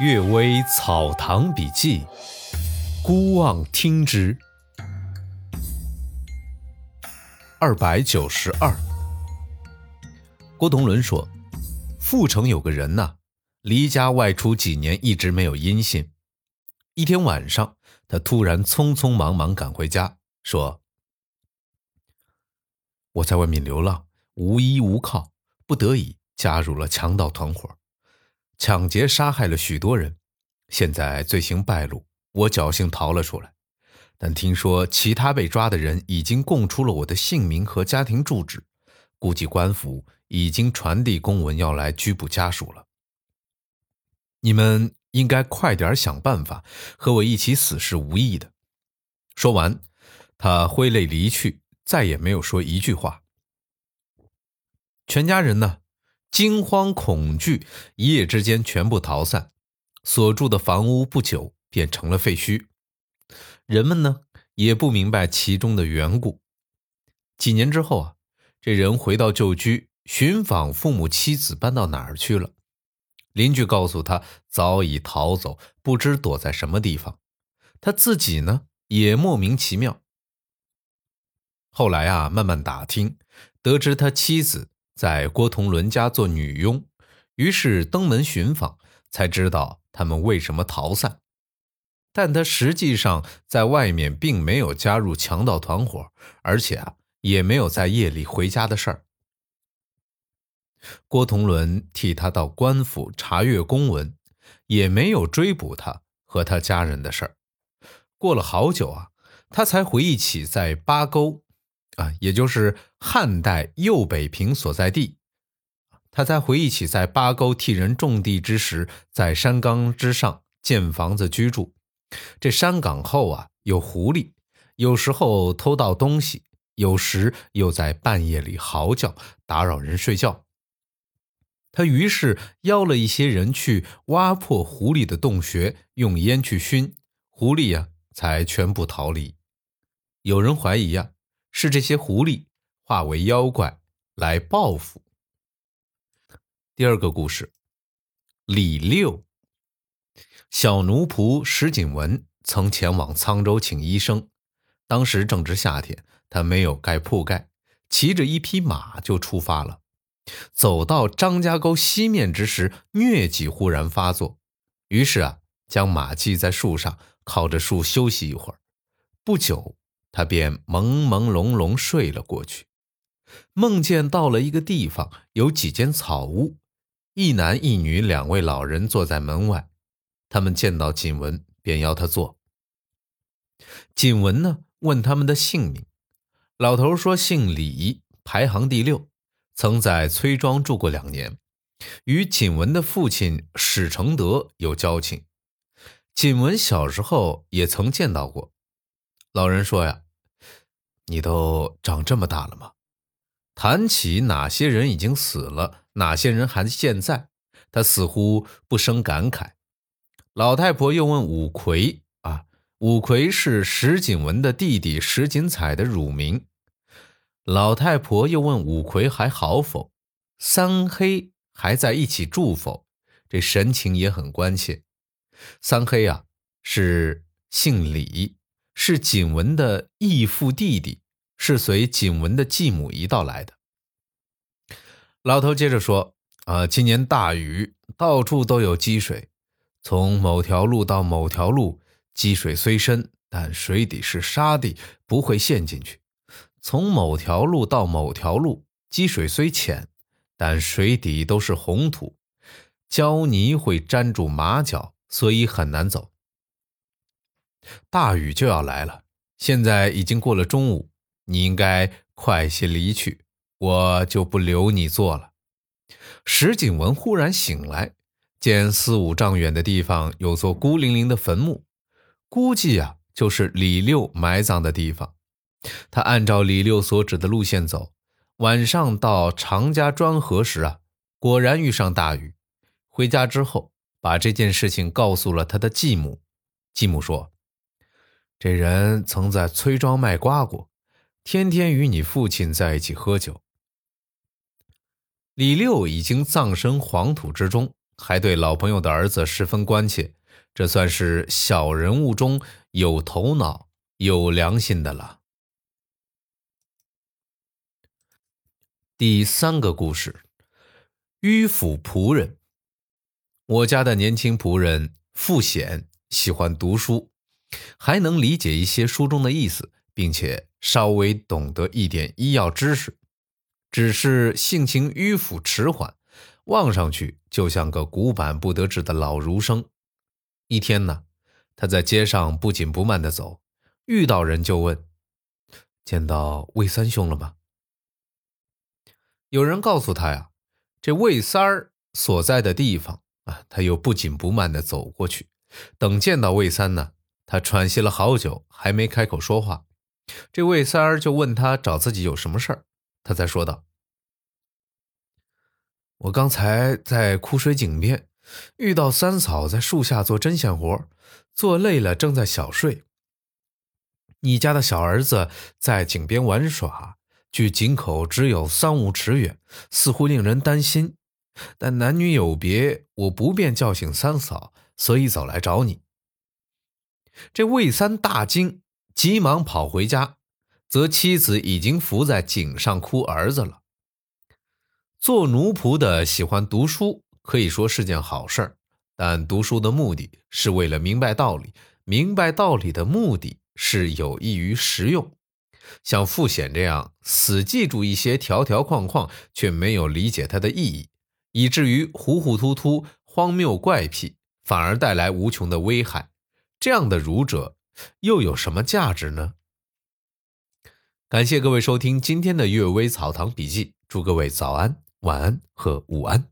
《岳微草堂笔记》，孤望听之。二百九十二。郭同伦说：“阜城有个人呐，离家外出几年，一直没有音信。一天晚上，他突然匆匆忙忙赶回家，说：‘我在外面流浪，无依无靠，不得已加入了强盗团伙。’”抢劫杀害了许多人，现在罪行败露，我侥幸逃了出来。但听说其他被抓的人已经供出了我的姓名和家庭住址，估计官府已经传递公文要来拘捕家属了。你们应该快点想办法，和我一起死是无益的。说完，他挥泪离去，再也没有说一句话。全家人呢？惊慌恐惧，一夜之间全部逃散，所住的房屋不久便成了废墟。人们呢也不明白其中的缘故。几年之后啊，这人回到旧居，寻访父母妻子搬到哪儿去了。邻居告诉他早已逃走，不知躲在什么地方。他自己呢也莫名其妙。后来啊，慢慢打听，得知他妻子。在郭同伦家做女佣，于是登门寻访，才知道他们为什么逃散。但他实际上在外面并没有加入强盗团伙，而且啊，也没有在夜里回家的事儿。郭同伦替他到官府查阅公文，也没有追捕他和他家人的事儿。过了好久啊，他才回忆起在八沟。啊，也就是汉代右北平所在地。他才回忆起在八沟替人种地之时，在山岗之上建房子居住。这山岗后啊，有狐狸，有时候偷盗东西，有时又在半夜里嚎叫，打扰人睡觉。他于是邀了一些人去挖破狐狸的洞穴，用烟去熏狐狸呀，才全部逃离。有人怀疑呀。是这些狐狸化为妖怪来报复。第二个故事，李六小奴仆石景文曾前往沧州请医生，当时正值夏天，他没有盖铺盖，骑着一匹马就出发了。走到张家沟西面之时，疟疾忽然发作，于是啊，将马系在树上，靠着树休息一会儿。不久。他便朦朦胧胧睡了过去，梦见到了一个地方，有几间草屋，一男一女两位老人坐在门外。他们见到锦文，便邀他坐。锦文呢，问他们的姓名，老头说姓李，排行第六，曾在崔庄住过两年，与锦文的父亲史承德有交情。锦文小时候也曾见到过。老人说呀。你都长这么大了吗？谈起哪些人已经死了，哪些人还健在，他似乎不生感慨。老太婆又问五魁啊，五魁是石景文的弟弟石景彩的乳名。老太婆又问五魁还好否，三黑还在一起住否？这神情也很关切。三黑啊，是姓李。是景文的义父弟弟，是随景文的继母一道来的。老头接着说：“啊，今年大雨，到处都有积水。从某条路到某条路，积水虽深，但水底是沙地，不会陷进去；从某条路到某条路，积水虽浅，但水底都是红土，胶泥会粘住马脚，所以很难走。”大雨就要来了，现在已经过了中午，你应该快些离去，我就不留你做了。石景文忽然醒来，见四五丈远的地方有座孤零零的坟墓，估计啊就是李六埋葬的地方。他按照李六所指的路线走，晚上到常家庄河时啊，果然遇上大雨。回家之后，把这件事情告诉了他的继母，继母说。这人曾在崔庄卖瓜果，天天与你父亲在一起喝酒。李六已经葬身黄土之中，还对老朋友的儿子十分关切，这算是小人物中有头脑、有良心的了。第三个故事，迂腐仆人。我家的年轻仆人傅显喜欢读书，还能理解一些书中的意思，并且稍微懂得一点医药知识，只是性情迂腐迟缓，望上去就像个古板不得志的老儒生。一天呢，他在街上不紧不慢地走，遇到人就问：“见到魏三兄了吗？”有人告诉他呀，这魏三儿所在的地方。啊，他又不紧不慢地走过去，等见到魏三呢，他喘息了好久，还没开口说话。这魏三儿就问他找自己有什么事儿，他才说道：“我刚才在枯水井边遇到三嫂在树下做针线活，做累了正在小睡。你家的小儿子在井边玩耍，距井口只有三五尺远，似乎令人担心。”但男女有别，我不便叫醒三嫂，所以走来找你。这魏三大惊，急忙跑回家，则妻子已经伏在井上哭儿子了。做奴仆的喜欢读书，可以说是件好事儿，但读书的目的是为了明白道理，明白道理的目的是有益于实用。像傅显这样死记住一些条条框框，却没有理解它的意义。以至于糊糊涂涂、荒谬怪癖，反而带来无穷的危害。这样的儒者又有什么价值呢？感谢各位收听今天的《阅微草堂笔记》，祝各位早安、晚安和午安。